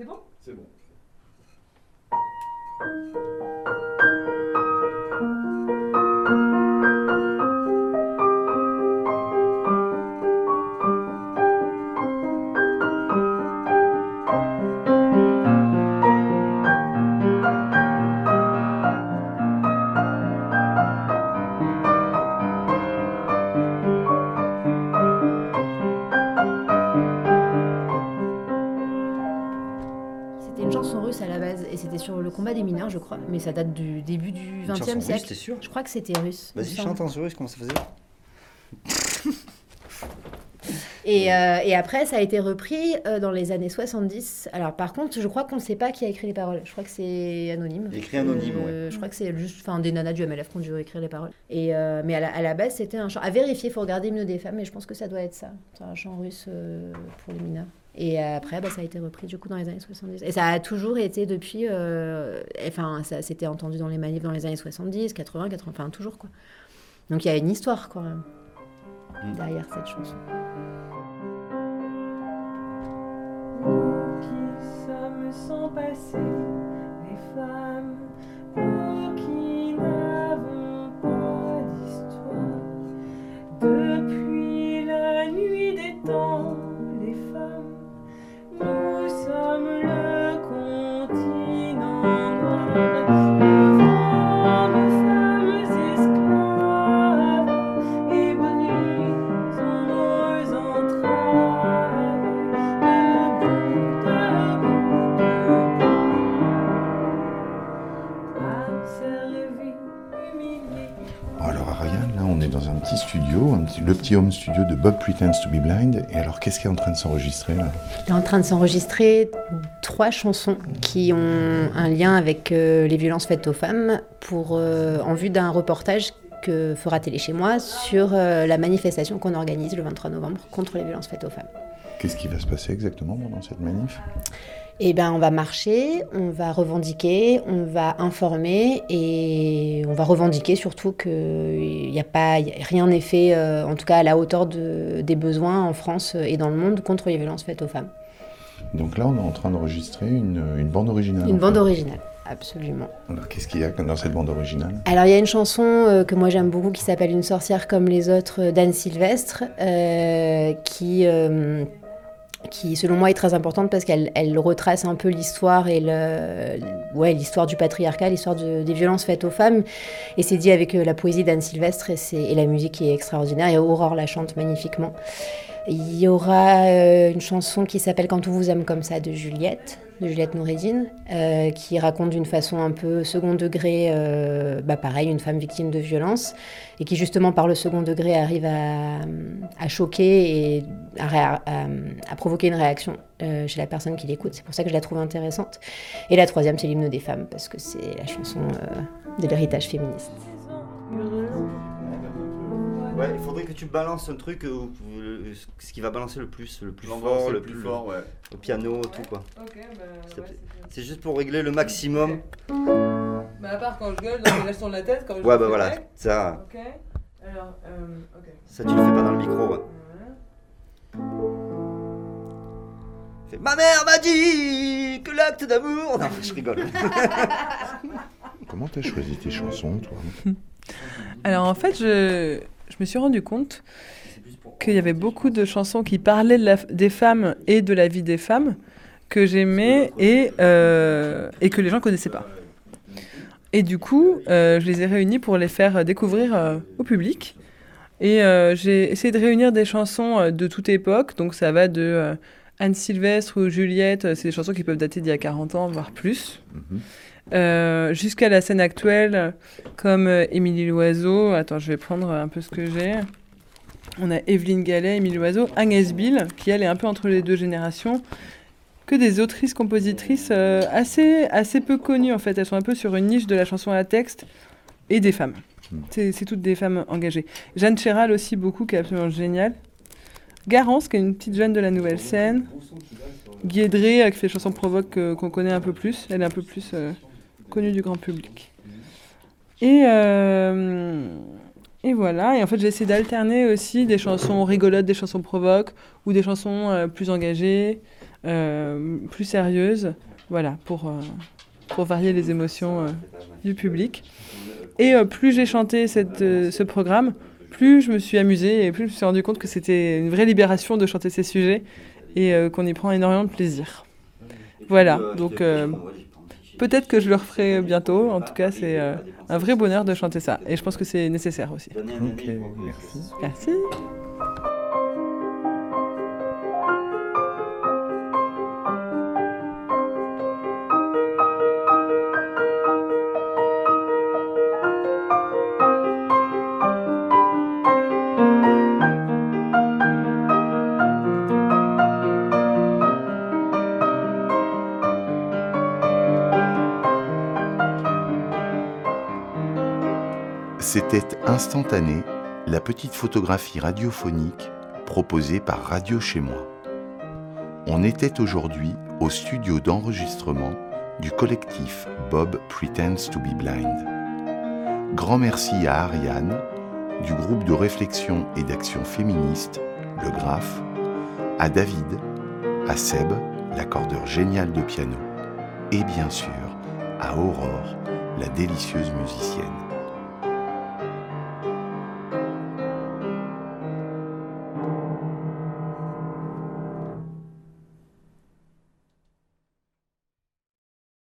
C'est bon? C'est bon. Le combat des mineurs, je crois. Mais ça date du début du Une 20 chanson e russe, siècle. t'es sûr Je crois que c'était russe. Vas-y, chante en russe, comment ça faisait Et, euh, et après, ça a été repris euh, dans les années 70. Alors, par contre, je crois qu'on ne sait pas qui a écrit les paroles. Je crois que c'est anonyme. Écrit anonyme, Euh, Je crois que c'est juste des nanas du MLF qui ont dû écrire les paroles. Et, euh, mais à la, à la base, c'était un chant. À vérifier, il faut regarder Hymne des femmes, mais je pense que ça doit être ça. C'est un chant russe pour les mineurs. Et après, bah, ça a été repris du coup dans les années 70. Et ça a toujours été depuis. Enfin, ça s'était entendu dans les manifs dans les années 70, 80, 80, enfin toujours quoi. Donc il y a une histoire même Mm. derrière cette chanson. Sommes sans passé, les femmes, Bon, alors Ariane, là on est dans un petit studio, un petit- le petit home studio de Bob Pretends to be Blind. Et alors qu'est-ce qui est en train de s'enregistrer là? Il est en train de s'enregistrer trois chansons qui ont un lien avec euh, les violences faites aux femmes pour, euh, en vue d'un reportage que fera Télé chez moi sur euh, la manifestation qu'on organise le 23 novembre contre les violences faites aux femmes. Qu'est-ce qui va se passer exactement pendant cette manif? Eh ben, on va marcher, on va revendiquer, on va informer et on va revendiquer surtout qu'il n'y a pas, rien n'est fait, euh, en tout cas à la hauteur de- des besoins en France et dans le monde contre les violences faites aux femmes. Donc là on est en train d'enregistrer une, une bande originale. Une bande fait. originale, absolument. Alors qu'est-ce qu'il y a dans cette bande originale? Alors il y a une chanson euh, que moi j'aime beaucoup qui s'appelle Une sorcière comme les autres euh, d'Anne Sylvestre, euh, qui, euh, qui selon moi est très importante parce qu'elle elle retrace un peu l'histoire et le, ouais, l'histoire du patriarcat, l'histoire de- des violences faites aux femmes. Et c'est dit avec euh, la poésie d'Anne Sylvestre et, c'est- et la musique qui est extraordinaire. Et Aurore la chante magnifiquement. Il y aura euh, une chanson qui s'appelle Quand on vous aime comme ça de Juliette, de Juliette Noureddin, euh, qui raconte d'une façon un peu second degré, euh, bah pareil, une femme victime de violence, et qui justement par le second degré arrive à, choquer et à, provoquer une réaction chez la personne qui l'écoute. C'est pour ça que je la trouve intéressante. Et la troisième, c'est l'hymne des femmes, parce que c'est la chanson de l'héritage féministe. Ouais, il faudrait que tu balances un truc, euh, le- ce qui va balancer le plus, le plus L'endroit fort, le le plus plus fort, ouais. au piano, tout quoi. Ok, bah. S'il te ouais, plaît. c'est C'est juste pour régler le maximum. Bah, à part quand je gueule, donc là je tourne la tête. Quand je Ouais, fais bah voilà, ça, Ok. Alors, euh, ok. ça tu le fais pas dans le micro. Ouais. Voilà. Fais, Ma mère m'a dit que l'acte d'amour. Non, je rigole. Comment t'as choisi tes chansons toi? Alors en fait, je me suis rendu compte qu'il y avait beaucoup de chansons qui parlaient de la- des femmes et de la vie des femmes que j'aimais et, euh, que les gens connaissaient pas. Et du coup, euh, je les ai réunies pour les faire découvrir euh, au public. Et j'ai essayé de réunir des chansons de toute époque. Donc ça va de Anne Sylvestre ou Juliette. euh, C'est des chansons qui peuvent dater d'il y a 40 ans, voire plus. Mhm. Euh, jusqu'à la scène actuelle, comme euh, Émilie Loiseau. Attends, je vais prendre un peu ce que j'ai. On a Evelyne Gallet, Émilie Loiseau, Agnès Bill, qui elle est un peu entre les deux générations. Que des autrices, compositrices assez, assez peu connues en fait. Elles sont un peu sur une niche de la chanson à texte et des femmes. Mm. C'est c'est toutes des femmes engagées. Jeanne Chéral aussi beaucoup, qui est absolument géniale. Garance, qui est une petite jeune de la nouvelle scène. Guédré, euh, qui fait des chansons provoque euh, qu'on connaît un peu plus. Elle est un peu plus euh, connue du grand public. Et, voilà. Et en fait, j'ai essayé d'alterner aussi des chansons rigolotes, des chansons provoques, ou des chansons plus engagées. plus sérieuses, voilà, pour, varier les émotions du public. Et plus j'ai chanté ce programme, plus je me suis amusée et plus je me suis rendu compte que c'était une vraie libération de chanter ces sujets et qu'on y prend énormément de plaisir. Voilà, donc Peut-être que je le referai bientôt. En tout cas, c'est euh, un vrai bonheur de chanter ça. Et je pense que c'est nécessaire aussi. Ok, merci. Merci. C'était instantané, la petite photographie radiophonique proposée par Radio Chez Moi. On était aujourd'hui au studio d'enregistrement du collectif Bob Pretends to be Blind. Grand merci à Ariane, du groupe de réflexion et d'action féministe, le GRAPH, à David, à Seb, l'accordeur génial de piano, et bien sûr à Aurore, la délicieuse musicienne.